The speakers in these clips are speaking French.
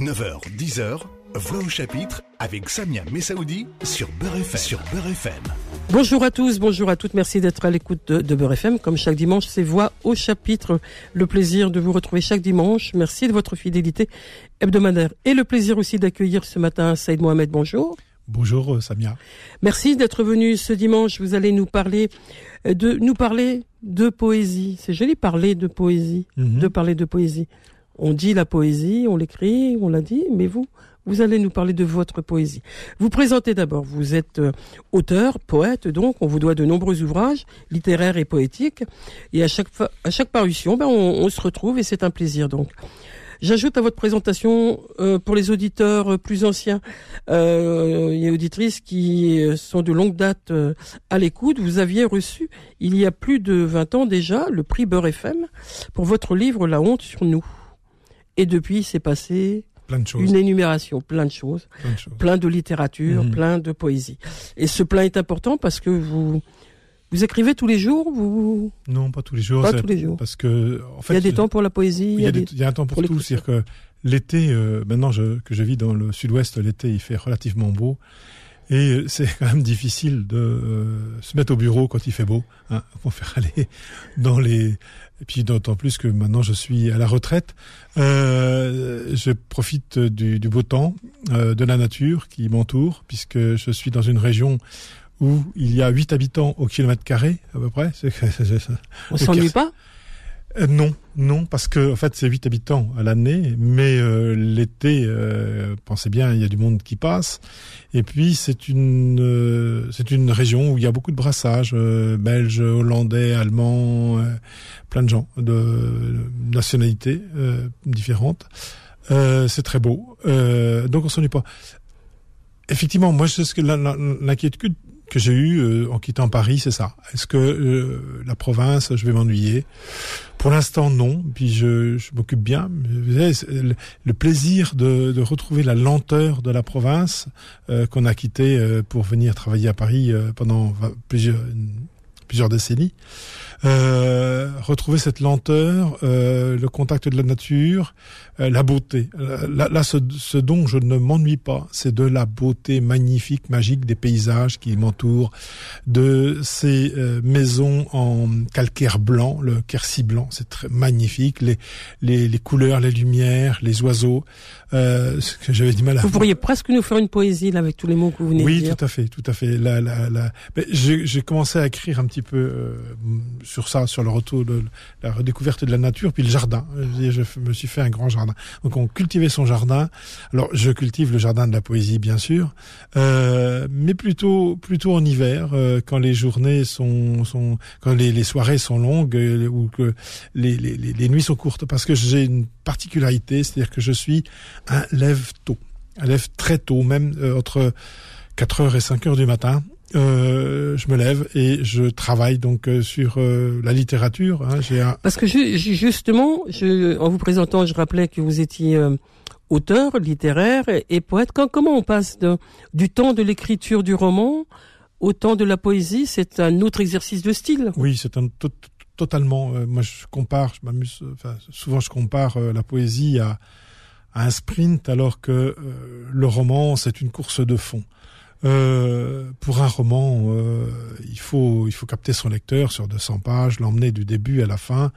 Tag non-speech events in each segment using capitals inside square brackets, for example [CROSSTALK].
9h, 10h, Voix au chapitre avec Samia Messaoudi sur Beurre FM. Sur Beurre FM. Bonjour à tous, bonjour à toutes, merci d'être à l'écoute de, de Beurre FM. Comme chaque dimanche, c'est Voix au chapitre. Le plaisir de vous retrouver chaque dimanche. Merci de votre fidélité hebdomadaire et le plaisir aussi d'accueillir ce matin Saïd Mohamed. Bonjour. Bonjour euh, Samia. Merci d'être venu ce dimanche. Vous allez nous parler euh, de nous parler de poésie. C'est joli parler de poésie, Mhm. de parler de poésie. On dit la poésie, on l'écrit, on l'a dit, mais vous, vous allez nous parler de votre poésie. Vous présentez d'abord, vous êtes euh, auteur, poète, donc on vous doit de nombreux ouvrages littéraires et poétiques. Et à chaque, à chaque parution, ben, on, se retrouve et c'est un plaisir donc. J'ajoute à votre présentation, euh, pour les auditeurs euh, plus anciens euh, et auditrices qui sont de longue date à l'écoute, vous aviez reçu il y a plus de 20 ans déjà le prix Beurre FM pour votre livre La honte sur nous. Et depuis, passé Plein de choses. une énumération, plein de choses, plein de choses. plein de littérature, Mhm. plein de poésie. Et ce plein est important parce que vous vous écrivez tous les jours, vous Non, pas tous les jours. pas tous les jours. Parce que, en fait, il y a des temps pour la poésie, il y a, des- il y a un temps pour, pour tout. C'est-à-dire que l'été, euh, maintenant je, que je vis dans le sud-ouest, l'été il fait relativement beau. Et euh, [LAUGHS] c'est quand même difficile de euh, se mettre au bureau quand il fait beau, hein, pour faire [LAUGHS] aller dans les. Et puis d'autant plus que maintenant je suis à la retraite, euh, je profite du, du beau temps, euh, de la nature qui m'entoure, puisque je suis dans une région où il y a 8 habitants au kilomètre carré à peu près. [LAUGHS] On s'ennuie pas? Euh, non, non, parce que en fait c'est 8 habitants à l'année, mais euh, l'été, euh, pensez bien, il y a du monde qui passe. Et puis c'est une euh, c'est une région où il y a beaucoup de brassages, euh, belges, hollandais, allemands, plein de gens de nationalités différentes. C'est très beau, donc on s'ennuie pas. Effectivement, moi c'est ce que l'inquiétude que j'ai eue euh, en quittant Paris, c'est ça. Est-ce que euh, la province, je vais m'ennuyer? Pour l'instant, non. Puis je, je m'occupe bien. Le, plaisir de, de retrouver la lenteur de la province euh, qu'on a quittée euh, pour venir travailler à Paris euh, pendant plusieurs, plusieurs décennies. Euh, retrouver cette lenteur, euh, le contact de la nature, euh, la beauté. Là, là ce, ce dont je ne m'ennuie pas, c'est de la beauté magnifique, magique des paysages qui m'entourent, de ces euh, maisons en calcaire blanc, le quercy blanc, c'est très magnifique, les, les, les couleurs, les lumières, les oiseaux. Euh, ce que j'avais du mal à Vous pourriez presque nous faire une poésie là avec tous les mots que vous venez de oui, dire. tout à fait, tout à fait. La, la, la... j'ai commencé à écrire un petit peu euh, sur ça, sur le retour de la redécouverte de la nature, puis le jardin. Je, me suis fait un grand jardin. Donc on cultivait son jardin. Alors je cultive le jardin de la poésie, bien sûr, euh, mais plutôt plutôt en hiver, euh, quand les journées sont sont quand les, soirées sont longues euh, ou que les, les, les, les nuits sont courtes, parce que j'ai une particularité, c'est-à-dire que je suis un lève tôt, un lève très tôt, même euh, entre 4 heures et 5 heures du matin. Euh, je me lève et je travaille donc euh, sur euh, la littérature. Hein. J'ai un, Parce que ju- justement, je, en vous présentant, je rappelais que vous étiez euh, auteur littéraire et, et poète. Quand, comment on passe de, du temps de l'écriture du roman au temps de la poésie? C'est un autre exercice de style. oui, c'est un to- totalement. euh, moi, je compare, je m'amuse. Enfin, souvent, je compare la poésie à, à un sprint, alors que le roman, c'est une course de fond. Euh, pour un roman, euh, il faut il faut capter son lecteur sur 200 pages, l'emmener du début à la fin,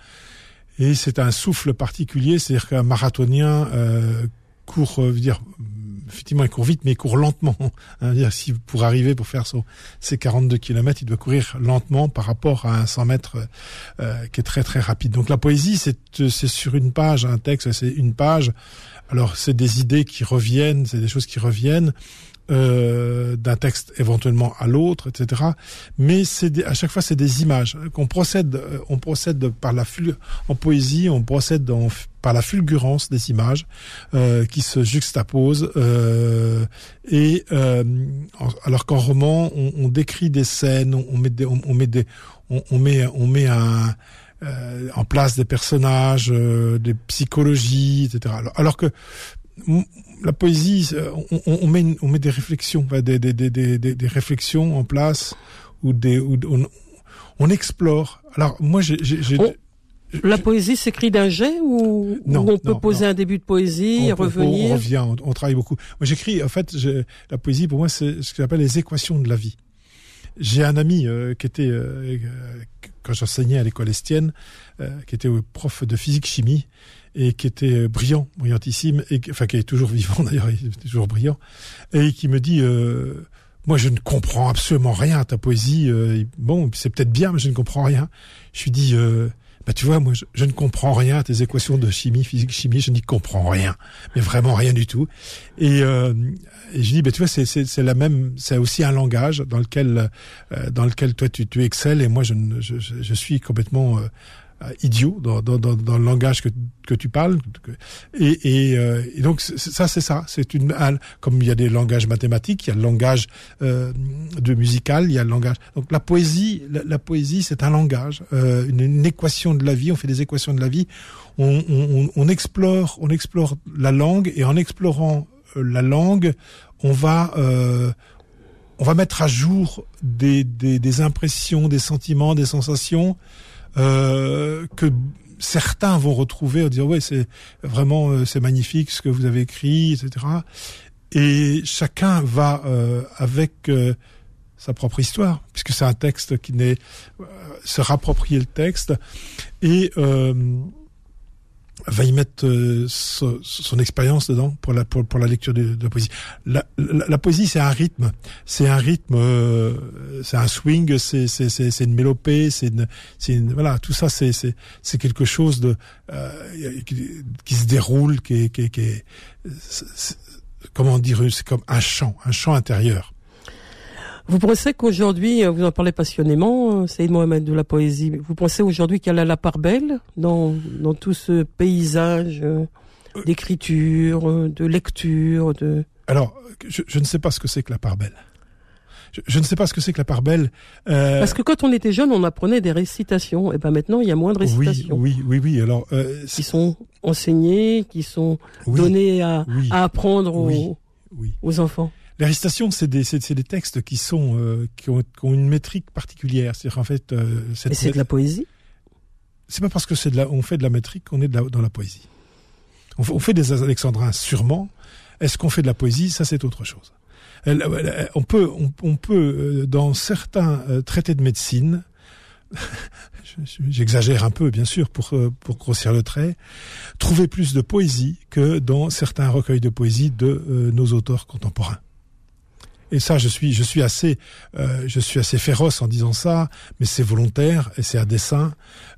et c'est un souffle particulier, c'est-à-dire qu'un marathonien euh, court, euh, veut dire effectivement il court vite, mais il court lentement. [LAUGHS] Hein, si pour arriver pour faire son, ses 42 km, il doit courir lentement par rapport à un 100 mètres euh, qui est très très rapide. Donc la poésie, c'est c'est sur une page, un texte, c'est une page. Alors c'est des idées qui reviennent, c'est des choses qui reviennent euh, d'un texte éventuellement à l'autre, etc. Mais c'est à chaque fois c'est des images qu'on procède, euh, on procède par la en poésie, on procède par la fulgurance des images euh, qui se juxtaposent euh, et euh, alors qu'en roman on, décrit des scènes, on, met des, on, met des, on, met on met un euh, en place des personnages, euh, des psychologies, etc. Alors, que la poésie, on, on- on met, on met des réflexions, des, des, des, des, réflexions en place ou des, ou on, on explore. Alors moi, j'ai, On- La poésie s'écrit d'un jet ou, Non, ou on peut poser non. un début de poésie, revenir on revient, on, on travaille beaucoup. Moi, j'écris, en fait, la poésie, pour moi, c'est ce que j'appelle les équations de la vie. J'ai un ami euh, qui était, euh, euh, quand j'enseignais à l'école estienne, euh, qui était prof de physique-chimie et qui était euh, brillant, brillantissime, et enfin qui est toujours vivant [LAUGHS] d'ailleurs, il est toujours brillant, et qui me dit, euh, moi je ne comprends absolument rien à ta poésie. euh, bon, c'est peut-être bien, mais je ne comprends rien. Je lui dis, euh, bah tu vois, moi je, je ne comprends rien à tes équations de chimie, physique, chimie, je n'y comprends rien, mais vraiment rien du tout. Et, euh, et je dis, bah tu vois, c'est c'est c'est la même, c'est aussi un langage dans lequel euh, dans lequel toi tu tu excelles et moi je je, je, suis complètement idiot dans, dans, dans, dans le langage que, que tu parles. Et, et, euh, et donc ça, c'est ça. C'est une un- comme il y a des langages mathématiques, il y a le langage euh, de musical, il y a le langage. Donc la poésie, la, la poésie, c'est un langage, euh, une, une équation de la vie. On fait des équations de la vie. On, on, on- on explore, on explore la langue et en explorant euh, la langue, on va euh, on va mettre à jour des, des, des impressions, des sentiments, des sensations euh, que certains vont retrouver en disant ouais c'est vraiment euh, c'est magnifique ce que vous avez écrit etc et chacun va euh, avec euh, sa propre histoire puisque c'est un texte qui n'est euh, se rapproprier le texte. Et va y mettre euh, so- son expérience dedans pour la pour, pour la lecture de, de la poésie. La, la, la poésie c'est un rythme, c'est un rythme, euh, c'est un swing, c'est c'est c'est une mélopée, c'est une c'est voilà tout ça c'est c'est c'est quelque chose de euh, qui, qui se déroule, qui est qui est, qui est comment dire c'est comme un chant, un chant intérieur. Vous pensez qu'aujourd'hui, euh, vous en parlez passionnément, euh, Saïd Mohamed, de la poésie, vous pensez aujourd'hui qu'elle a la part belle dans, dans tout ce paysage euh, d'écriture, de lecture, de... Alors je, je ne sais pas ce que c'est que la part belle. Je, je ne sais pas ce que c'est que la part belle. Euh, Parce que quand on était jeune, on apprenait des récitations. Et ben maintenant, il y a moins de oui, récitations oui, oui, oui. Alors, euh, qui sont enseignées, qui sont oui, données à, oui, à apprendre aux, Oui. oui. aux enfants. Les récitations, c'est des, des textes qui sont, euh, qui, ont, qui ont une métrique particulière. C'est-à-dire en fait, euh, cette c'est de la poésie? c'est pas parce que c'est de la, on fait de la métrique qu'on est de la, dans la poésie. On, fait- on fait des alexandrins sûrement. Est-ce qu'on fait de la poésie? Ça, c'est autre chose. Elle- elle- on peut, on, on peut euh, dans certains euh, traités de médecine, [LAUGHS] je- je- j'exagère un peu bien sûr pour euh, pour grossir le trait, trouver plus de poésie que dans certains recueils de poésie de euh, nos auteurs contemporains. Et ça, je suis, je suis assez, euh, je suis assez féroce en disant ça, mais c'est volontaire et c'est à dessein.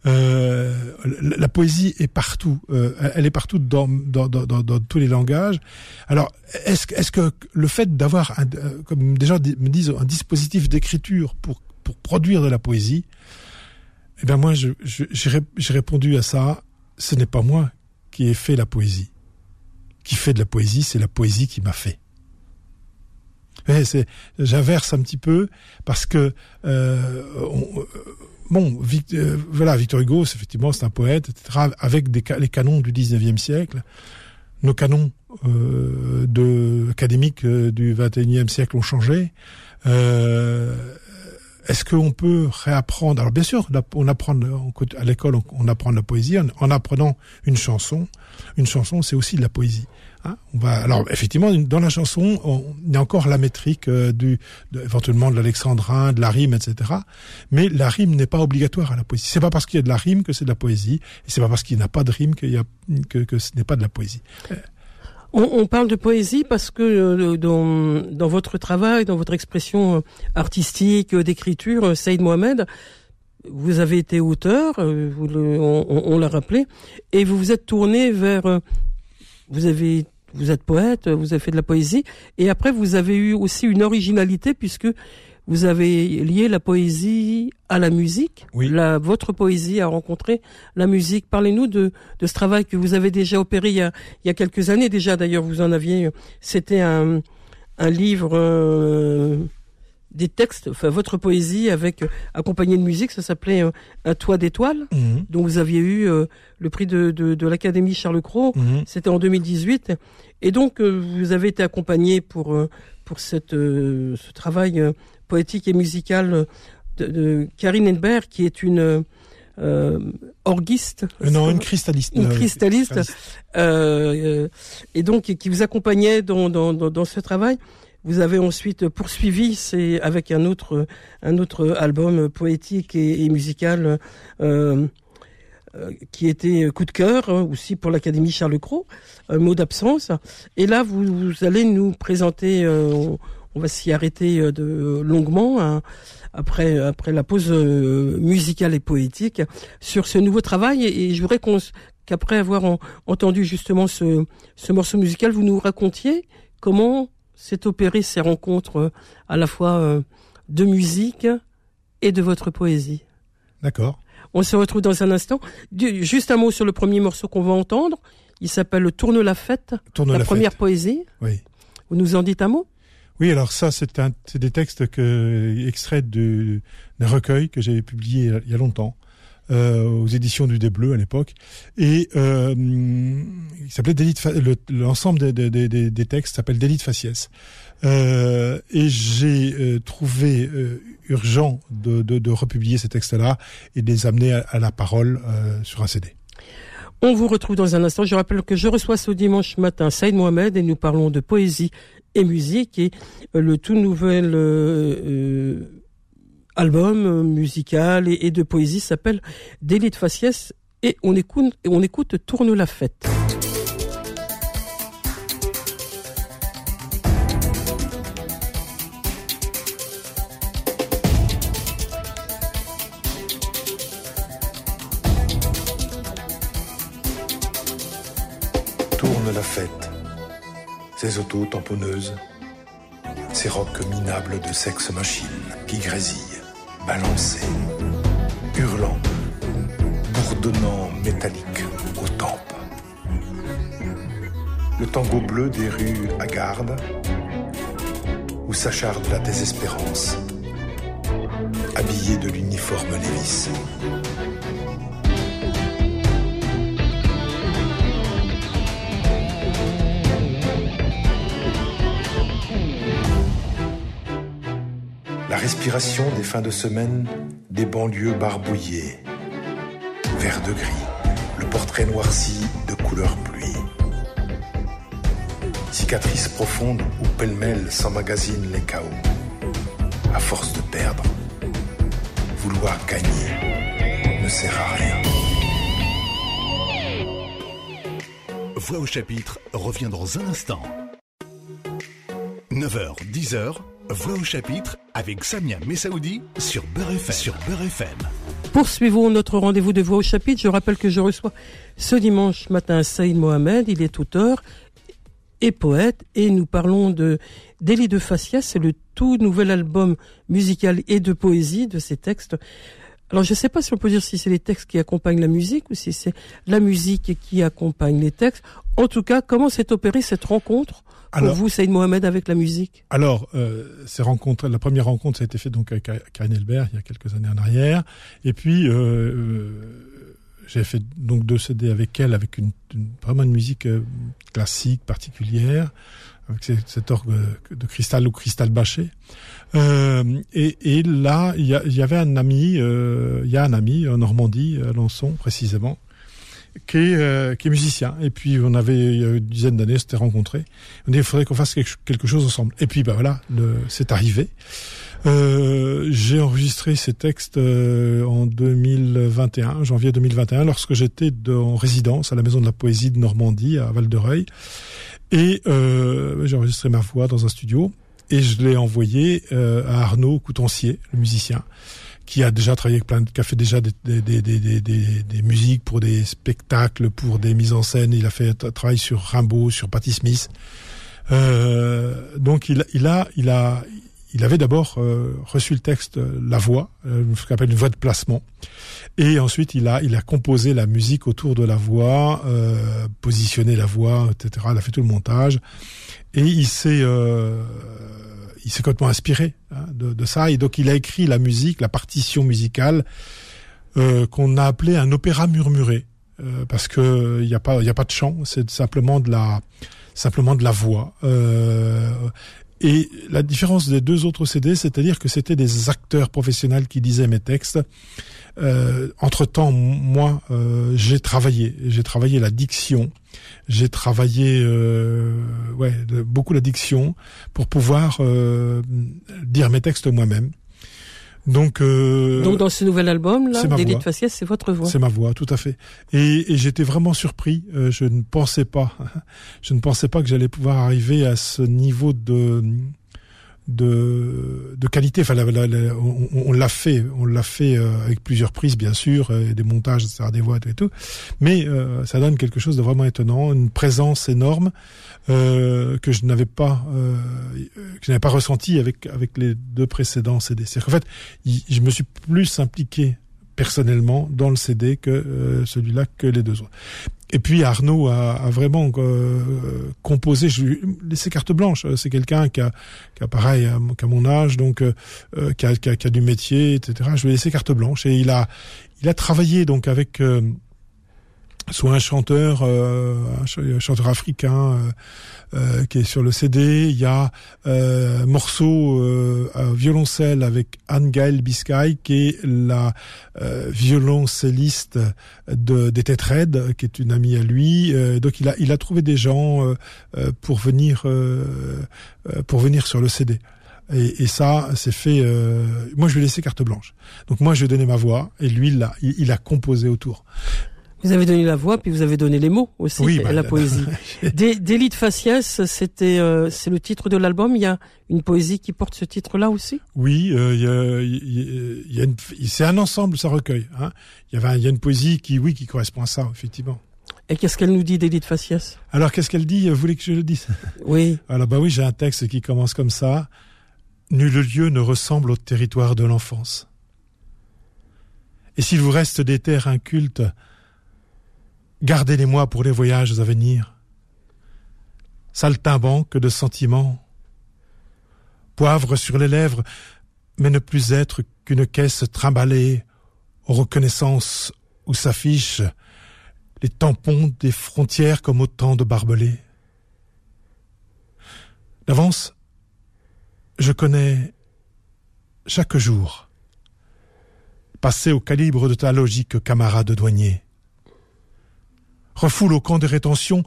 Euh, la, poésie est partout, euh, elle est partout dans, dans, dans, dans, tous les langages. Alors, est-ce, est-ce que le fait d'avoir, un, euh, comme des gens me disent, un dispositif d'écriture pour pour produire de la poésie, eh bien moi, je, je- j'ai ré- j'ai répondu à ça. Ce n'est pas moi qui ai fait la poésie. Qui fait de la poésie, c'est la poésie qui m'a fait. Ouais, c'est, j'inverse un petit peu parce que euh, euh, bon, euh, voilà, Victor Hugo, effectivement, c'est un poète, etc. Avec les canons du 19e siècle, nos canons de académiques du 21e siècle ont changé. Est-ce qu'on peut réapprendre? Alors bien sûr, on app- on apprend à l'école, on, apprend de la poésie en apprenant une chanson. Une chanson, c'est aussi de la poésie. Hein alors effectivement dans la chanson, on, y a encore la métrique euh, du éventuellement de l'alexandrin, de la rime, etc. Mais la rime n'est pas obligatoire à la poésie. C'est pas parce qu'il y a de la rime que c'est de la poésie, et c'est pas parce qu'il n'y a pas de rime que, ce n'est pas de la poésie. On, on parle de poésie parce que euh, dans, dans votre travail, dans votre expression euh, artistique, euh, d'écriture, euh, Saïd Mohamed, vous avez été auteur, euh, on, on- l'a rappelé, et vous vous êtes tourné vers, euh, vous avez, vous êtes poète, vous avez fait de la poésie, et après vous avez eu aussi une originalité puisque vous avez lié la poésie à la musique. Oui. La, votre poésie a rencontré la musique. Parlez-nous de, de ce travail que vous avez déjà opéré il y a, il y a quelques années déjà. D'ailleurs, vous en aviez. C'était un, un livre euh, des textes, enfin votre poésie avec euh, accompagné de musique. Ça s'appelait euh, Un toit d'étoiles, dont vous aviez eu euh, le prix de, de, de l'Académie Charles Cros. Mhm. C'était en 2018. Et donc, euh, vous avez été accompagné pour, euh, pour cette, euh, ce travail euh, poétique et musical euh, de, de Karine Henberg, qui est une, euh, euh, orguiste. non, une cristalliste. Une cristalliste. et donc qui vous accompagnait dans, dans, dans, ce travail. Vous avez ensuite poursuivi, c'est avec un autre un autre album poétique et, musical euh, qui était coup de cœur hein, aussi pour l'Académie Charles Cros, un mot d'absence. Et là, vous, allez nous présenter, euh, on, va s'y arrêter de longuement hein, après après la pause euh, musicale et poétique sur ce nouveau travail. Et, je voudrais qu'après avoir entendu justement ce morceau musical, vous nous racontiez comment s'est opéré ces rencontres euh, à la fois euh, de musique et de votre poésie. D'accord. On se retrouve dans un instant. Juste un mot sur le premier morceau qu'on va entendre. Il s'appelle Tourne la fête, Tourne la, première poésie. Oui. Vous nous en dites un mot? Oui, alors ça, c'est des textes que, extraits d'un recueil que j'avais publié il y a longtemps, euh, aux éditions du Bleu à l'époque, et euh, il s'appelait l'ensemble des, des, des, textes s'appelle Délit faciès. Euh, et j'ai euh, trouvé euh, urgent de, republier ces textes-là et de les amener à, la parole sur un CD. On vous retrouve dans un instant. Je rappelle que je reçois ce dimanche matin Saïd Mohamed et nous parlons de poésie et musique et le tout nouvel album euh, musical et, de poésie s'appelle Délit de faciès et on écoute, on écoute Tourne la fête. Tourne la fête, ces autos tamponneuses, ces rocs minables de sexe machine qui grésillent balancé, hurlant, bourdonnant métallique aux tempes. Le tango bleu des rues à garde, où s'acharde la désespérance, habillé de l'uniforme Lévis. Respiration des fins de semaine des banlieues barbouillées. Vert de gris, le portrait noirci de couleur pluie. Cicatrices profondes où pêle-mêle s'emmagasinent les chaos. À force de perdre, vouloir gagner ne sert à rien. Voix au chapitre revient dans un instant. 9h, 10h, Voix au chapitre avec Samia Messaoudi sur Beurre FM. Poursuivons notre rendez-vous de Voix au chapitre. Je rappelle que je reçois ce dimanche matin Saïd Mohamed. Il est auteur et poète et nous parlons de Délit de Faciès. C'est le tout nouvel album musical et de poésie de ces textes. Alors je ne sais pas si on peut dire si c'est les textes qui accompagnent la musique ou si c'est la musique qui accompagne les textes. En tout cas, comment s'est opérée cette rencontre pour vous, Saïd Mohamed, avec la musique? Alors, euh, ces rencontres, la première rencontre, ça a été fait donc avec Karine Elbert il y a quelques années en arrière. Et puis, euh, euh, j'ai fait donc deux CD avec elle, avec une, vraiment une musique classique particulière, avec cet orgue de cristal ou cristal bâché. Euh, et, et, là, il y, y, avait un ami, euh, il y a un ami en Normandie, à Lançon précisément, qui est, euh, qui est musicien. Et puis on avait il y a une dizaine d'années, s'était rencontrés. On dit il faudrait qu'on fasse quelque chose ensemble. Et puis bah voilà, c'est arrivé. Euh, j'ai enregistré ces textes euh, en 2021, janvier 2021, lorsque j'étais en résidence à la Maison de la Poésie de Normandie à Val-de-Reuil. Et euh, j'ai enregistré ma voix dans un studio et je l'ai envoyé euh, à Arnaud Coutancier, le musicien qui a déjà travaillé avec plein de, qui a fait déjà des, des, des, des, des musiques pour des spectacles, pour des mises en scène. Il a fait un travail sur Rimbaud, sur Patti Smith. Euh, donc il, il a, il a, il avait d'abord euh, reçu le texte, euh, la voix, euh, ce qu'on appelle une voix de placement, et ensuite il a, il a composé la musique autour de la voix, positionné la voix, etc. Il a fait tout le montage, et il s'est il s'est complètement inspiré hein, de, ça et donc il a écrit la musique, la partition musicale qu'on a appelé un opéra murmuré parce que il n'y a pas il a pas de chant, c'est simplement de la simplement de la voix. Et la différence des deux autres CD, c'est-à-dire que c'était des acteurs professionnels qui disaient mes textes. Euh, entre temps, moi, euh, j'ai travaillé, j'ai travaillé la diction, j'ai travaillé, euh, ouais, beaucoup la diction pour pouvoir dire mes textes moi-même. Donc, donc dans ce nouvel album là, d'Élite Faciès, c'est votre voix. C'est ma voix, tout à fait. Et, et j'étais vraiment surpris. je ne pensais pas, [LAUGHS] je ne pensais pas que j'allais pouvoir arriver à ce niveau de de, de qualité. Enfin, on, l'a fait, on l'a fait euh, avec plusieurs prises, bien sûr, euh, des montages, etc., des voix et tout. Mais euh, ça donne quelque chose de vraiment étonnant, une présence énorme que je n'avais pas, que je n'avais pas ressenti avec avec les deux précédents CD. C'est qu'en fait, je me suis plus impliqué personnellement dans le CD que celui-là que les deux autres. Et puis Arnaud a, a vraiment euh, composé. Je lui ai laissé carte blanche. C'est quelqu'un qui a, qui a pareil, qu'à mon âge, donc euh, euh, qui, a, qui, a, qui, a, du métier, etc. Je lui ai laissé carte blanche et il a, il a travaillé donc avec soit un chanteur, euh, un chanteur africain euh, euh, qui est sur le CD. Il y a un morceau à violoncelle avec Anne-Gaëlle Biscay, qui est la violoncelliste de, des Têtes qui est une amie à lui. donc il a, il a trouvé des gens pour venir pour venir sur le CD. Et, ça, c'est fait. Moi, je lui ai laissé carte blanche. Donc moi, je lui ai donné ma voix, et lui, il a, il a composé autour. Vous avez donné la voix, puis vous avez donné les mots aussi, oui, bah, la poésie. [LAUGHS] D'élite faciès, c'était, euh, c'est le titre de l'album. Il y a une poésie qui porte ce titre-là aussi? Oui, euh, il y a, c'est un ensemble, ça recueille. Hein. Il y avait, il y a une poésie qui, oui, qui correspond à ça, effectivement. Et qu'est-ce qu'elle nous dit d'élite faciès? Alors, qu'est-ce qu'elle dit? Vous voulez que je le dise? Oui. Alors, bah oui, j'ai un texte qui commence comme ça. Nul lieu ne ressemble au territoire de l'enfance. Et s'il vous reste des terres incultes, Gardez-les-moi pour les voyages à venir. Saltimbanque de sentiments, poivre sur les lèvres, mais ne plus être qu'une caisse trimballée aux reconnaissances où s'affichent les tampons des frontières comme autant de barbelés. D'avance, je connais chaque jour, passé au calibre de ta logique camarade douanier refoule au camp de rétention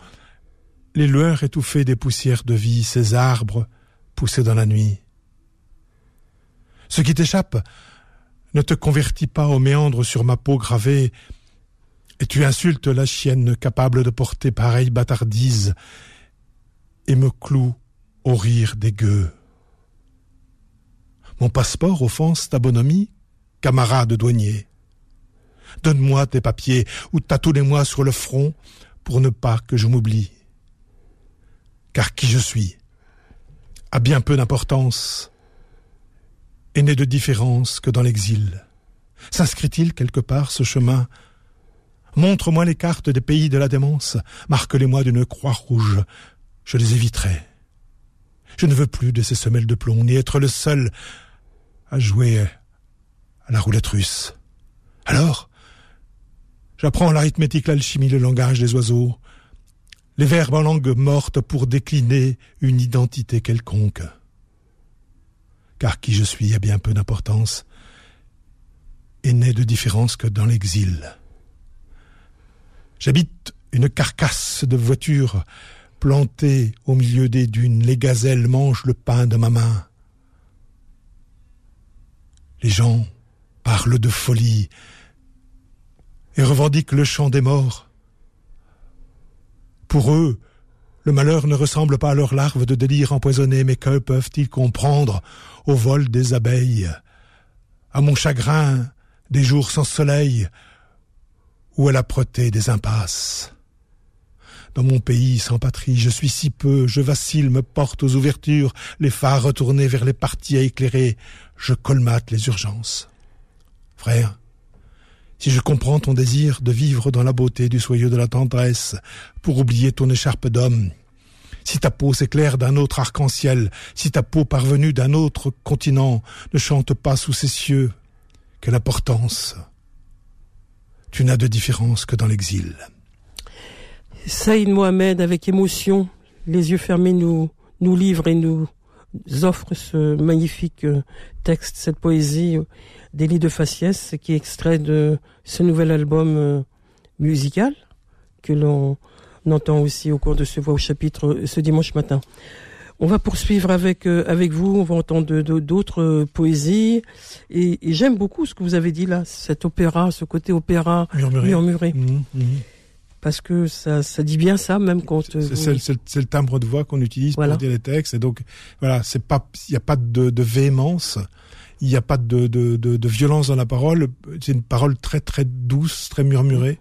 les lueurs étouffées des poussières de vie, ces arbres poussés dans la nuit. Ce qui t'échappe ne te convertit pas aux méandres sur ma peau gravée, et tu insultes la chienne capable de porter pareille bâtardise, et me cloue au rire des gueux. Mon passeport offense ta bonhomie, camarade douanier. Donne-moi tes papiers ou tatoue-les-moi sur le front pour ne pas que je m'oublie. Car qui je suis a bien peu d'importance et n'est de différence que dans l'exil. S'inscrit-il quelque part ce chemin? Montre-moi les cartes des pays de la démence, marque-les-moi d'une croix rouge, je les éviterai. Je ne veux plus de ces semelles de plomb, ni être le seul à jouer à la roulette russe. Alors, J'apprends l'arithmétique, l'alchimie, le langage des oiseaux, les verbes en langue morte pour décliner une identité quelconque. Car qui je suis a bien peu d'importance et n'est de différence que dans l'exil. J'habite une carcasse de voiture plantée au milieu des dunes. Les gazelles mangent le pain de ma main. Les gens parlent de folie et revendiquent le chant des morts. Pour eux, le malheur ne ressemble pas à leurs larves de délire empoisonné, mais que peuvent-ils comprendre au vol des abeilles, à mon chagrin des jours sans soleil, ou à l'âpreté des impasses? Dans mon pays sans patrie, je suis si peu, je vacille, me porte aux ouvertures, les phares retournés vers les parties à éclairer, je colmate les urgences. Frère, si je comprends ton désir de vivre dans la beauté du soyeux de la tendresse, pour oublier ton écharpe d'homme, si ta peau s'éclaire d'un autre arc-en-ciel, si ta peau parvenue d'un autre continent ne chante pas sous ces cieux, quelle importance Tu n'as de différence que dans l'exil. Saïd Mohamed, avec émotion, les yeux fermés, nous, nous livre et nous offre ce magnifique euh, texte, cette poésie d'Élie de Faciès, qui est extrait de ce nouvel album euh, musical que l'on entend aussi au cours de ce voix au chapitre ce dimanche matin. On va poursuivre avec avec vous. On va entendre d'autres poésies et, j'aime beaucoup ce que vous avez dit là, cet opéra, ce côté opéra murmuré. Mmh, mmh parce que ça, ça dit bien ça, même quand. C'est le timbre de voix qu'on utilise pour dire les textes, et donc voilà, c'est pas, il n'y a pas de, de véhémence, il n'y a pas de, de, de, de, violence dans la parole. C'est une parole très très douce, très murmurée.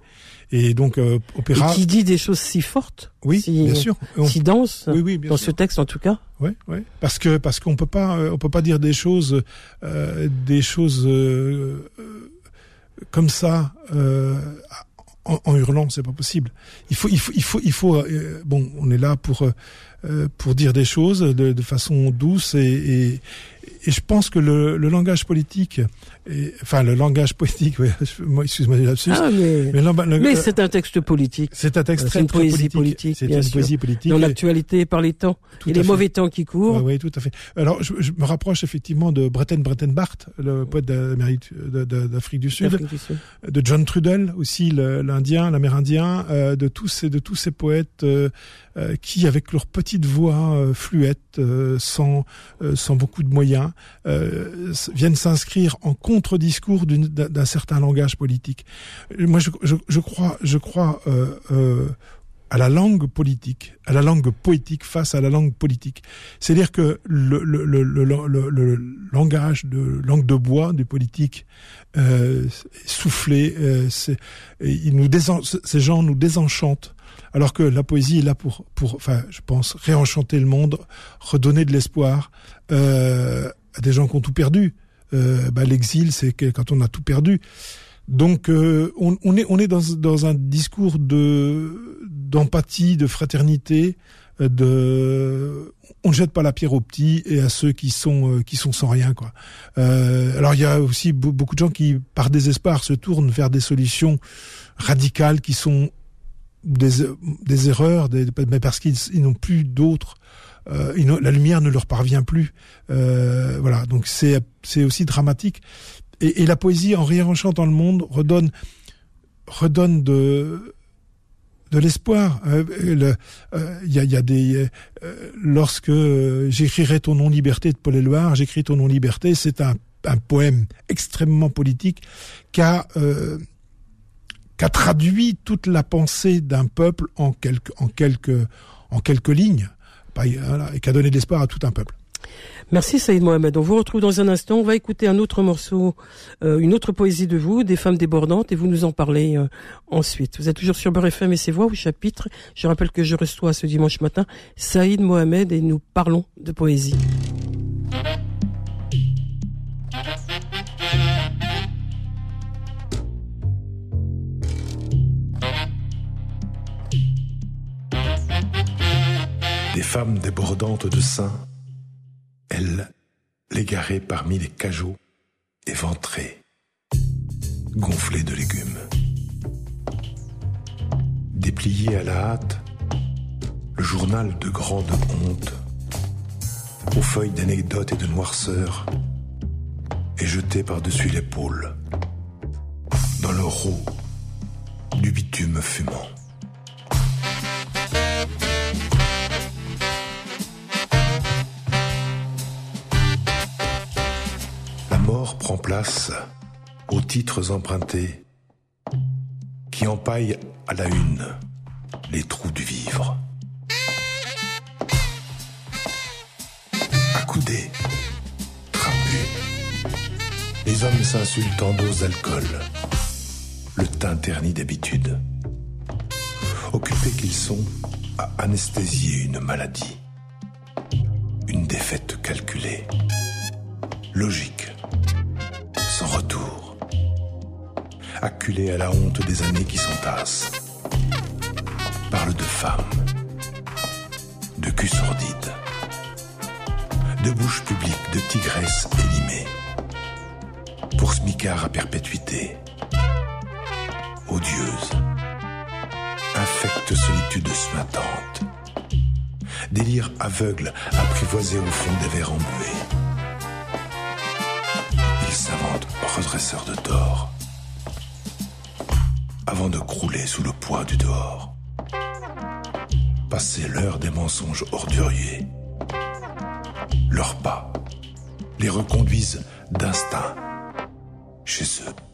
Et donc euh, opéra. Et qui dit des choses si fortes. Oui, bien sûr. si denses. Oui, oui, bien dans ce texte en tout cas. Oui, oui. Parce que parce qu'on peut pas euh, on peut pas dire des choses euh, des choses euh, comme ça euh, en, en hurlant, c'est pas possible. Il faut, il faut, il faut, il faut. Euh, bon, on est là pour euh, pour dire des choses de, de façon douce et, et, et je pense que le, le langage politique, et, enfin le langage politique, [LAUGHS] oui, moi, excuse-moi ah, mais, mais, mais c'est un texte politique. C'est un texte très, une très poésie politique. c'est une poésie politique. Dans l'actualité, par les temps et les mauvais temps qui courent. Oui, oui, tout à fait. Alors, je, je me rapproche effectivement de Breton Breitenbart, le poète d'Afrique du Sud, du Sud, de John Trudell aussi, l'Indien, l'Amérindien, euh, de tous ces de tous ces poètes euh, euh, qui, avec leur petite voix euh, fluette, euh, sans sans beaucoup de moyens, viennent s'inscrire en contre-discours d'un certain langage politique. Moi, je, je, crois, je crois à la langue politique, à la langue poétique face à la langue politique. C'est-à-dire que le, le, le, langage de langue de bois du politique euh, soufflé, euh, ces gens nous désenchantent alors que la poésie est là pour, pour, enfin, je pense, réenchanter le monde, redonner de l'espoir euh, à des gens qui ont tout perdu. Euh, bah, L'exil, c'est quand on a tout perdu. Donc, euh, on, on, est, on est dans, dans un discours de d'empathie, de fraternité, euh, de on ne jette pas la pierre aux petits et à ceux qui sont euh, qui sont sans rien quoi. Euh, alors il y a aussi beaucoup de gens qui par désespoir se tournent vers des solutions radicales qui sont des, des erreurs, des, mais parce qu'ils n'ont plus d'autres. Euh, la lumière ne leur parvient plus. Euh, voilà, donc c'est c'est aussi dramatique. Et, et, la poésie, en réenchantant le monde, redonne redonne de de l'espoir. Euh, il euh, y, a, y, a, des euh, lorsque j'écrirai ton nom liberté de Paul Éluard, j'écris ton nom liberté, c'est un, un poème extrêmement politique a qu'a traduit toute la pensée d'un peuple en quelques, en quelques, en quelques lignes, et qui a donné de l'espoir à tout un peuple. Merci Saïd Mohamed. On vous retrouve dans un instant. On va écouter un autre morceau, euh, une autre poésie de vous, des femmes débordantes, et vous nous en parlez euh, ensuite. Vous êtes toujours sur Beurre FM et ses voix au chapitre. Je rappelle que je reçois ce dimanche matin Saïd Mohamed et nous parlons de poésie. Des femmes débordantes de seins, elles l'égarées parmi les cajots, éventrées, gonflées de légumes. Déplié à la hâte, le journal de grande honte, aux feuilles d'anecdotes et de noirceur, est jeté par-dessus l'épaule, dans le roux du bitume fumant. Prend place aux titres empruntés qui empaillent à la une les trous du vivre. Accoudés, trapus, les hommes s'insultent en doses d'alcool, le teint terni d'habitude. Occupés qu'ils sont à anesthésier une maladie, une défaite calculée, logique À la honte des années qui s'entassent. Parle de femmes, de cul sordides, de bouches publiques, de tigresses élimées. Pour smicard à perpétuité, odieuse, infecte solitude suintante, délire aveugle apprivoisé au fond des verres embués. Il s'invente redresseur de tort avant de crouler sous le poids du dehors. Passer l'heure des mensonges orduriers. Leurs pas les reconduisent d'instinct chez eux.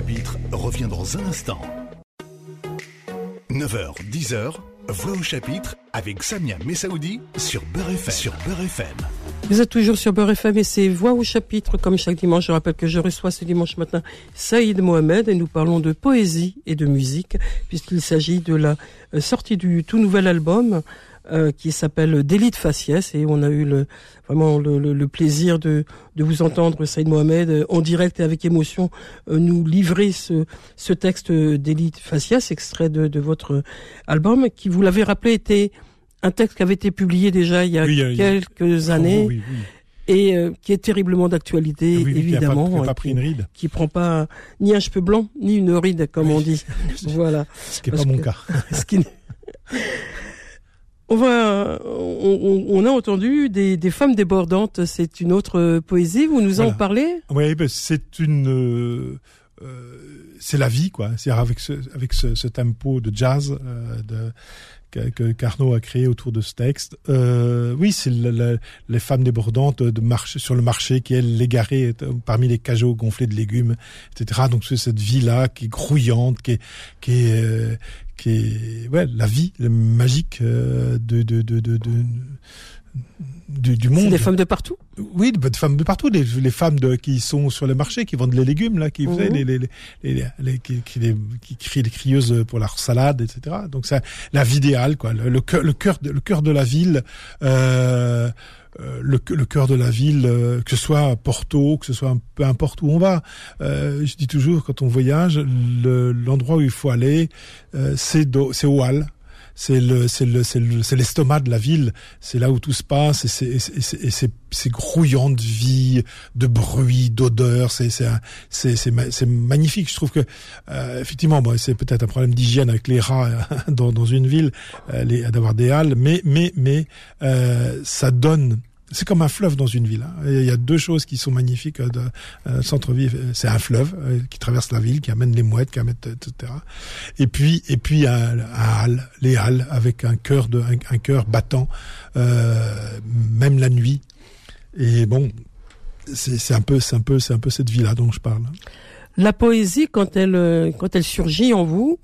Chapitre revient dans un instant. 9h, 10h, Voix au chapitre avec Samia Messaoudi sur FM. Sur Beurre FM. Vous êtes toujours sur Beurre FM et c'est Voix au chapitre, comme chaque dimanche. Je rappelle que je reçois ce dimanche matin Saïd Mohamed et nous parlons de poésie et de musique, puisqu'il s'agit de la euh, sortie du tout nouvel album euh, qui s'appelle Délit de faciès et on a eu le, vraiment le, le- le plaisir de, de vous entendre, Saïd Mohamed, euh, en direct et avec émotion, euh, nous livrer ce, ce texte euh, Délit de faciès, extrait de, de votre album, qui, vous l'avez rappelé, était un texte qui avait été publié déjà il y a Oui, quelques années Oui, et euh, qui est terriblement d'actualité, Oui, oui, qui a pas- évidemment, qui a pas et pris qui, une ride, qui prend pas ni un cheveu blanc ni une ride, comme on dit. [LAUGHS] voilà. ce qui n'est pas mon cas. [LAUGHS] Ce qui On va, on, on- a entendu des, des femmes débordantes. C'est une autre euh, poésie. Vous nous en parlez? Oui, ben, c'est une, euh, euh, c'est la vie, quoi. C'est avec ce, avec ce, ce tempo de jazz euh, de, que, Carnot a créé autour de ce texte. Euh, oui, c'est le- le- les femmes débordantes de marché sur le marché qui elles l'égarées euh, parmi les cajots gonflés de légumes, etc. Donc c'est cette vie là qui est grouillante, qui est, qui est, euh, qui est, ouais, la vie, magique euh, de, de, de, de, de- du, du C'est monde. des femmes de partout. Oui, de, de femmes de partout, les, les femmes de, qui sont sur les marchés, qui vendent les légumes là, qui, Mhm. les, les, les, les, les- qui, qui, les- qui crient les crieuses pour leur salade, etc. Donc c'est la vie idéale, quoi. Le, le cœur, le cœur, de, le cœur de la ville. Euh, euh, le, le cœur de la ville, euh, que ce soit à Porto, que ce soit un, peu importe où on va. Euh, je dis toujours, quand on voyage, le- l'endroit où il faut aller, euh, c'est c'est au Hall. C'est le, c'est le, c'est le, c'est l'estomac de la ville. C'est là où tout se passe et c'est, et c'est, c'est- grouillant de vie, de bruit, d'odeur. C'est, c'est, c'est, c'est, ma- c'est magnifique. Je trouve que, euh, effectivement, bon, c'est peut-être un problème d'hygiène avec les rats [LAUGHS] dans, dans une ville, euh, les, d'avoir des halles, mais, mais, mais, euh, ça donne. C'est comme un fleuve dans une ville. hein. Il y a deux choses qui sont magnifiques euh, de euh, centre-ville. C'est un fleuve euh, qui traverse la ville, qui amène les mouettes, qui amène etc. Et puis et puis un, un hall, les halles avec un cœur de un, cœur battant, euh, même la nuit. Et bon, c'est un peu c'est un peu c'est un peu cette vie là dont je parle. La poésie, quand elle, euh, quand elle surgit en vous,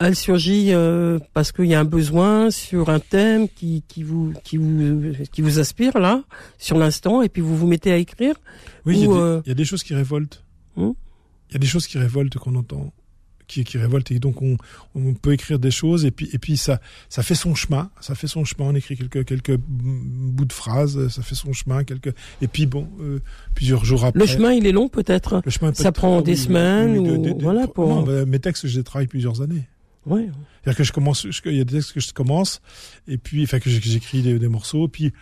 elle surgit euh, parce qu'il y a un besoin sur un thème qui, qui vous, qui vous, qui vous aspire là, sur l'instant, et puis vous vous mettez à écrire. Oui, il y, a euh, il y a des choses qui révoltent. Hmm Il y a des choses qui révoltent qu'on entend, qui, qui révoltent et donc on, on peut écrire des choses et puis et puis ça ça fait son chemin, ça fait son chemin. On écrit quelques quelques bouts de phrases, ça fait son chemin quelques et puis bon euh, plusieurs jours après. Le chemin, il est long peut-être. le chemin peut ça prend des semaines ou- voilà, pour- Non, bah, mes textes, je les travaille plusieurs années. Ouais. C'est-à-dire que je commence, il y a des textes que je commence, et puis, enfin, que j'écris des, des morceaux, puis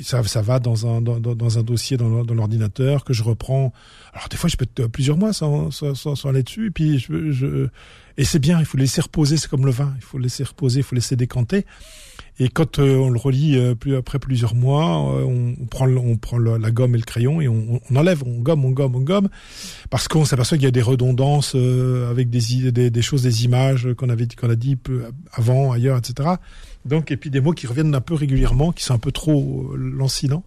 ça, ça va dans un, dans, dans- un dossier dans, l'ordinateur que je reprends. Alors, des fois, je peux être plusieurs mois sans, sans, aller dessus, et puis je, et c'est bien, il faut laisser reposer, c'est comme le vin, il faut laisser reposer, il faut laisser décanter. Et quand euh, on le relit euh, plus après plusieurs mois, euh, on, prend, on prend la gomme et le crayon et on, enlève, on gomme, on gomme, on gomme, parce qu'on s'aperçoit qu'il y a des redondances avec des, des, choses, des images qu'on avait qu'on a dit avant, ailleurs, etc. Donc et puis des mots qui reviennent un peu régulièrement, qui sont un peu trop lancinants,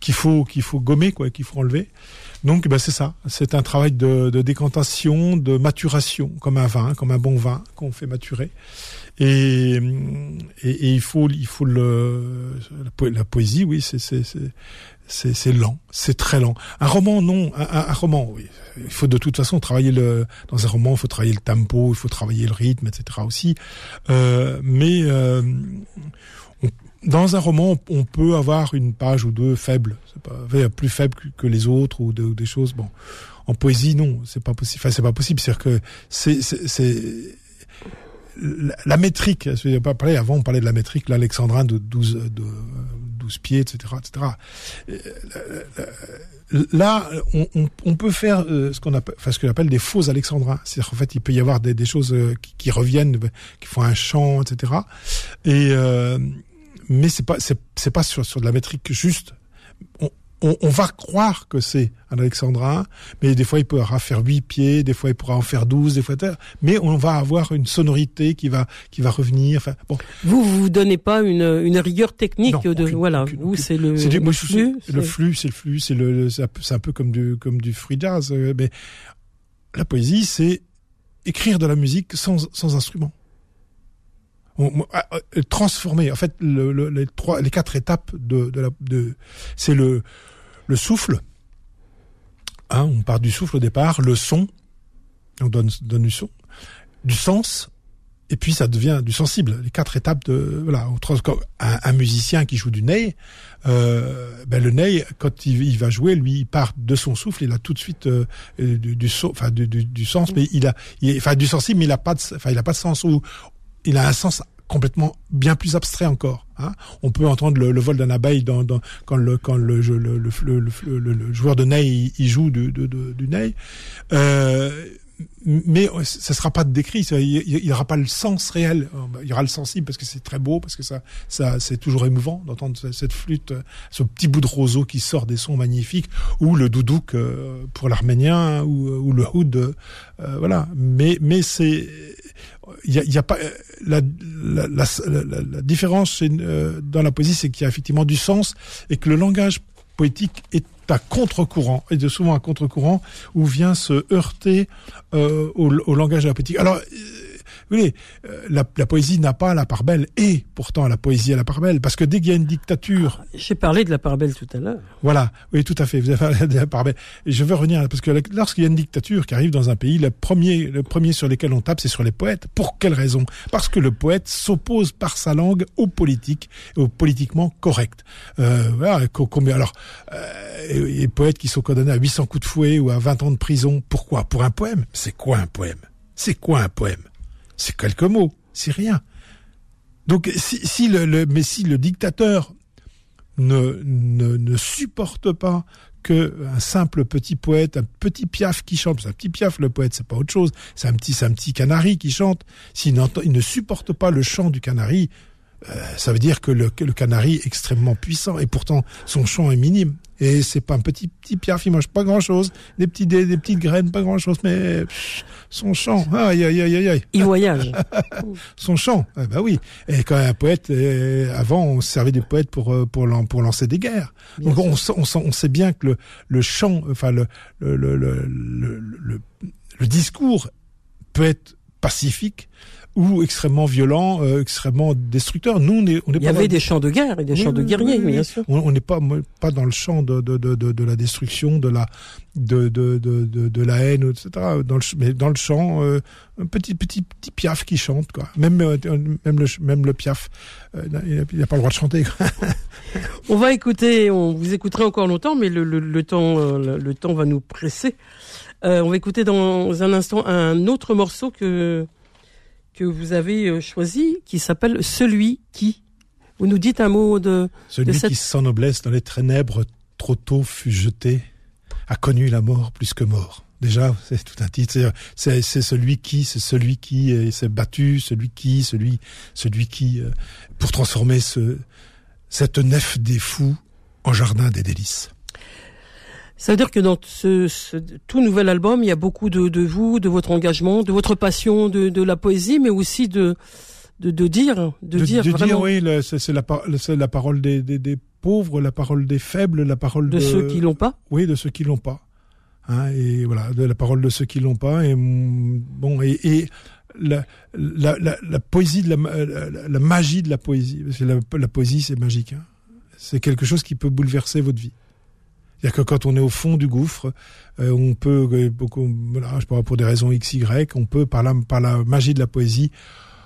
qu'il faut qu'il faut gommer quoi, qu'il faut enlever. Donc ben, c'est ça, c'est un travail de, de décantation, de maturation, comme un vin, comme un bon vin qu'on fait maturer. Et, et, et il faut il faut le la, po- la poésie, oui, c'est lent, c'est très lent. Un roman, non, un, un- un roman, oui. Il faut de toute façon travailler le dans un roman, il faut travailler le tempo, il faut travailler le rythme, etc. aussi. Euh, mais euh, dans un roman, on peut avoir une page ou deux faibles, pas plus faible que les autres ou, des choses. Bon, en poésie, non, c'est pas possible. Enfin, c'est pas possible. C'est-à-dire que c'est la, métrique. Pas parler avant, on parlait de la métrique, l'alexandrin de 12, de 12 pieds, etc., etc. Là, on, peut faire euh, ce qu'on appelle, des faux alexandrins. C'est-à-dire qu'en fait, il peut y avoir des, choses euh, qui, reviennent, qui font un chant, etc. Et euh, mais c'est pas c'est pas sur sur de la métrique juste. On, on, on va croire que c'est un alexandrin, mais des fois il pourra faire huit pieds, des fois il pourra en faire douze, des fois mais on va avoir une sonorité qui va qui va revenir. Enfin, bon. Vous vous donnez pas une, une rigueur technique de voilà, c'est le, le, flux, le flux, c'est le flux, c'est le c'est un peu comme du comme du free jazz, euh, mais la poésie c'est écrire de la musique sans sans instrument. Ah, euh, transformer. En fait, le, les trois, les quatre étapes de, de la, de, c'est le, le souffle. Hein, on part du souffle au départ, le son, on donne, donne du son, du sens, et puis ça devient du sensible. Les quatre étapes de voilà. Un, un musicien qui joue du ney, euh, ben le ney quand il, il, va jouer, lui, il part de son souffle, il a tout de suite euh, du, du, enfin du, du, du, sens, mais il a, il, enfin du sensible, mais il a pas de, enfin il a pas de sens où il a un sens complètement bien plus abstrait encore. Hein. On peut entendre le, vol d'un abeille quand, le, joueur de ney joue du, ney. Euh, mais ça sera pas décrit, il n'y aura pas le sens réel. Il y aura le sensible parce que c'est très beau, parce que ça, c'est toujours émouvant d'entendre cette flûte, ce petit bout de roseau qui sort des sons magnifiques, ou le doudouk euh, pour l'arménien, ou, le houd, euh, voilà. Mais c'est il y a, y a, pas la, la, la, la différence euh, dans la poésie, c'est qu'il y a effectivement du sens et que le langage poétique est à contre-courant, et de souvent à contre-courant, où vient se heurter euh, au, langage de la poétique. Alors, voyez, euh, la, la, poésie n'a pas la part belle, et pourtant la poésie a la part belle, parce que dès qu'il y a une dictature... Ah, j'ai parlé de la part belle tout à l'heure. Voilà, oui, tout à fait, vous avez parlé de la part belle. Et je veux revenir, parce que lorsqu'il y a une dictature qui arrive dans un pays, le premier, le premier sur lesquels on tape, c'est sur les poètes. Pour quelle raison? Parce que le poète s'oppose par sa langue au politique, au politiquement correct. Euh, voilà, combien, alors, euh, les poètes qui sont condamnés à 800 coups de fouet ou à 20 ans de prison, pourquoi? Pour un poème? C'est quoi un poème? C'est quoi un poème? C'est quelques mots, c'est rien. Donc si, le, mais si le dictateur ne, ne, ne supporte pas que un simple petit poète, un petit piaf qui chante, c'est un petit piaf le poète, c'est pas autre chose, c'est un petit, c'est un petit canari qui chante. S'il il ne supporte pas le chant du canari, euh, ça veut dire que le, que le canari est extrêmement puissant et pourtant son chant est minime. Et c'est pas un petit petit piaf, il mange pas grand chose, des petits des, des petites graines, pas grand chose, mais son chant, aïe aïe aïe aïe. Il voyage. [LAUGHS] son chant, eh ben oui. Et quand un poète, euh, avant on servait des poètes pour euh, pour pour lancer des guerres. Donc on, on, on, sait bien que le le chant, enfin le, le, le, le discours peut être pacifique ou extrêmement violent, euh, extrêmement destructeur. Nous, on est, on est Il y avait des champs de guerre et des champs de guerriers, bien sûr. On n'est pas pas dans le champ de, de, de, de, la destruction, de la de, de, de, de, la haine, etc. Dans le, mais dans le champ, euh, un petit petit petit piaf qui chante, quoi. Même euh, même le même le piaf, euh, il n'a pas le droit de chanter. [LAUGHS] on va écouter, on vous écouterez encore longtemps, mais le, le, le temps le, le, temps va nous presser. on va écouter dans un instant un autre morceau que que vous avez euh, choisi qui s'appelle Celui qui. Vous nous dites un mot de... Celui de qui sans noblesse dans les ténèbres trop tôt fut jeté, a connu la mort plus que mort. Déjà, c'est tout un titre. C'est celui qui, c'est celui qui s'est battu, celui qui, celui, celui qui, euh, pour transformer ce, cette nef des fous en jardin des délices. Ça veut dire que dans ce, ce, tout nouvel album, il y a beaucoup de, de, vous, de votre engagement, de votre passion de, de la poésie, mais aussi de de, de dire, de, dire de vraiment. dire, oui, c'est la, la parole des, des, des, pauvres, la parole des faibles, la parole de, de ceux qui l'ont pas. Oui, de ceux qui l'ont pas. Hein, et voilà, de la parole de ceux qui l'ont pas. Et bon, et, et la, la, la, la, poésie, de la, la, magie de la poésie, parce que la, la poésie, c'est magique. Hein. C'est quelque chose qui peut bouleverser votre vie. C'est-à-dire que quand on est au fond du gouffre, euh, on peut, euh, beaucoup, voilà, je pour des raisons X, Y, on peut, par la, par la magie de la poésie,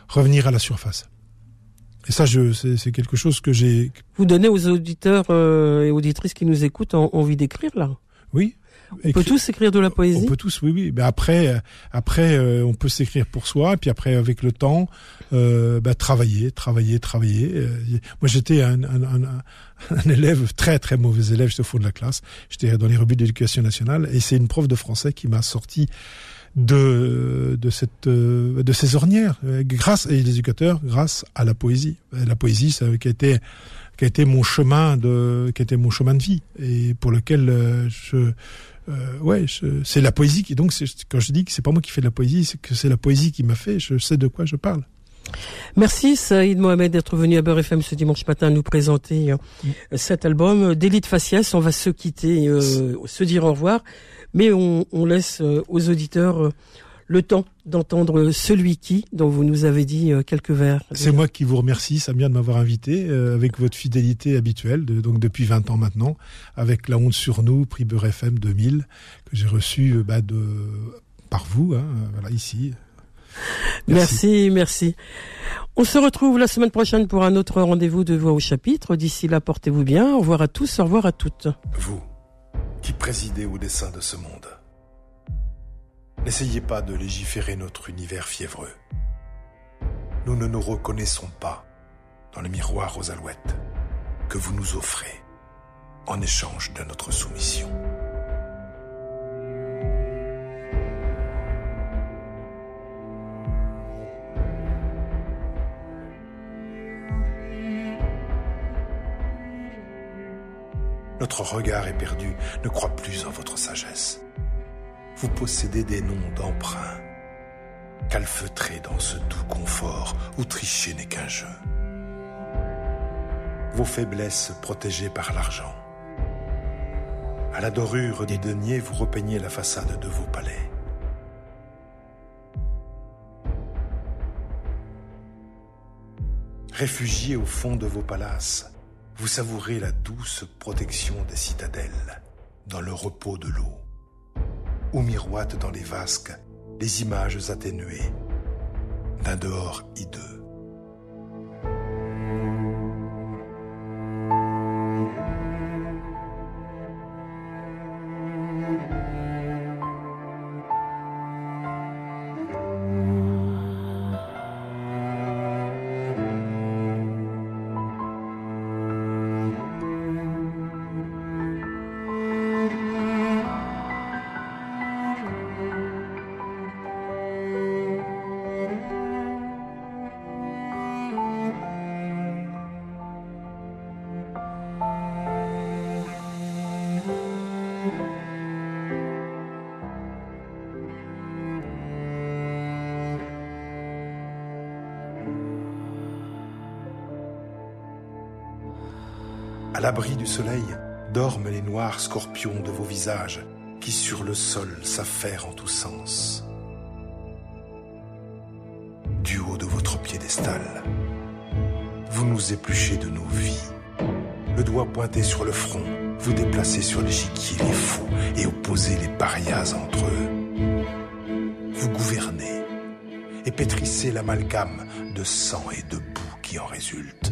revenir à la surface. Et ça, je, c'est quelque chose que j'ai. Vous donnez aux auditeurs euh, et auditrices qui nous écoutent envie d'écrire là? Oui, on peut tous écrire de la poésie. On peut tous, oui, oui. Mais après, euh, après, euh, on peut s'écrire pour soi, et puis après, avec le temps, euh, bah, travailler, travailler, travailler. Euh, moi, j'étais un, un, un, un, élève très, très mauvais élève. J'étais au fond de la classe. J'étais dans les rebuts d'éducation nationale, et c'est une prof de français qui m'a sorti de de cette de ces ornières grâce et les éducateurs grâce à la poésie la poésie ça qui a été qui a été mon chemin de qui a été mon chemin de vie et pour lequel je euh, ouais, c'est la poésie qui donc quand je dis que c'est pas moi qui fais de la poésie, c'est que c'est la poésie qui m'a fait. Je sais de quoi je parle. Merci Saïd Mohamed d'être venu à Beurre FM ce dimanche matin nous présenter euh, cet album d'élite faciès. On va se quitter, euh, se dire au revoir, mais on, on laisse euh, aux auditeurs le temps d'entendre celui qui, dont vous nous avez dit euh, quelques vers. C'est moi qui vous remercie, Samia, de m'avoir invité, euh, avec votre fidélité habituelle, de, donc depuis 20 ans maintenant, avec La Honte sur nous, prix Beurre FM 2000, que j'ai reçu euh, bah, de, par vous, hein, voilà, ici. Merci. merci, merci. On se retrouve la semaine prochaine pour un autre rendez-vous de Voix au chapitre. D'ici là, portez-vous bien. Au revoir à tous, au revoir à toutes. Vous, qui présidez au dessin de ce monde N'essayez pas de légiférer notre univers fiévreux. Nous ne nous reconnaissons pas dans le miroir aux alouettes que vous nous offrez en échange de notre soumission. Notre regard éperdu ne croit plus en votre sagesse vous possédez des noms d'emprunt. Calfeutrés dans ce doux confort où tricher n'est qu'un jeu. Vos faiblesses protégées par l'argent. À la dorure des deniers, vous repeignez la façade de vos palais. Réfugiés au fond de vos palaces, vous savourez la douce protection des citadelles dans le repos de l'eau où miroitent dans les vasques les images atténuées d'un dehors hideux. L'abri du soleil dorment les noirs scorpions de vos visages qui sur le sol s'affairent en tous sens. Du haut de votre piédestal, vous nous épluchez de nos vies. Le doigt pointé sur le front, vous déplacez sur l'échiquier les fous et opposez les parias entre eux. Vous gouvernez et pétrissez l'amalgame de sang et de boue qui en résulte.